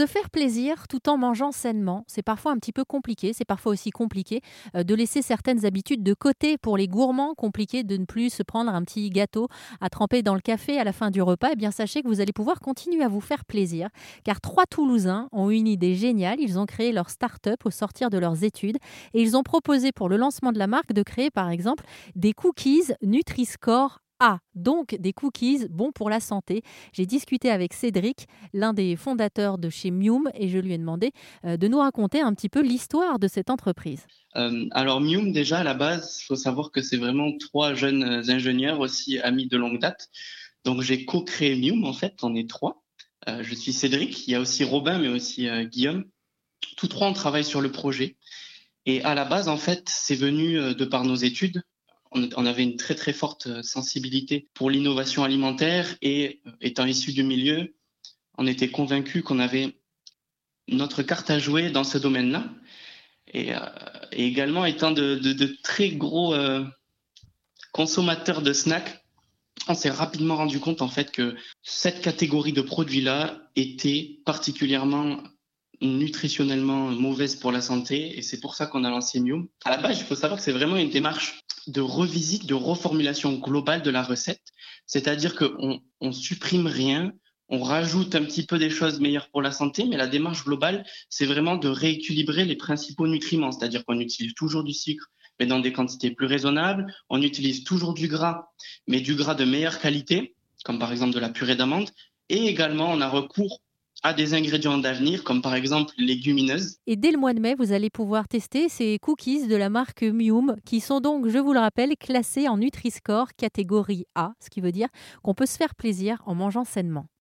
Se faire plaisir tout en mangeant sainement, c'est parfois un petit peu compliqué, c'est parfois aussi compliqué euh, de laisser certaines habitudes de côté pour les gourmands, compliqué de ne plus se prendre un petit gâteau à tremper dans le café à la fin du repas. Eh bien, sachez que vous allez pouvoir continuer à vous faire plaisir, car trois Toulousains ont une idée géniale. Ils ont créé leur start-up au sortir de leurs études et ils ont proposé pour le lancement de la marque de créer par exemple des cookies Nutri-Score ah, donc des cookies bons pour la santé. J'ai discuté avec Cédric, l'un des fondateurs de chez Mium, et je lui ai demandé euh, de nous raconter un petit peu l'histoire de cette entreprise. Euh, alors Mium, déjà à la base, il faut savoir que c'est vraiment trois jeunes euh, ingénieurs aussi amis de longue date. Donc j'ai co-créé Mium, en fait, on est trois. je suis Cédric, il y a aussi Robin, mais aussi Guillaume. Tous trois, on travaille sur le projet. Et à la base, en fait, c'est venu de par nos études on, avait une très très forte euh, sensibilité pour l'innovation alimentaire et euh, étant issu du milieu, on était convaincu qu'on avait notre carte à jouer dans ce domaine-là. Et, euh, également étant de, très gros consommateurs de snacks, on s'est rapidement rendu compte en fait que cette catégorie de produits-là était particulièrement nutritionnellement mauvaise pour la santé et c'est pour ça qu'on a lancé Mium. À la base, il faut savoir que c'est vraiment une démarche de revisite, de reformulation globale de la recette. C'est-à-dire qu'on on supprime rien, on rajoute un petit peu des choses meilleures pour la santé, mais la démarche globale, c'est vraiment de rééquilibrer les principaux nutriments. C'est-à-dire qu'on utilise toujours du sucre, mais dans des quantités plus raisonnables. On utilise toujours du gras, mais du gras de meilleure qualité, comme par exemple de la purée d'amande. Et également, on a recours à des ingrédients d'avenir, comme par exemple légumineuses. Et dès le mois de mai, vous allez pouvoir tester ces cookies de la marque Mium, qui sont donc, je vous le rappelle, classés en Nutri-Score catégorie A, ce qui veut dire qu'on peut se faire plaisir en mangeant sainement.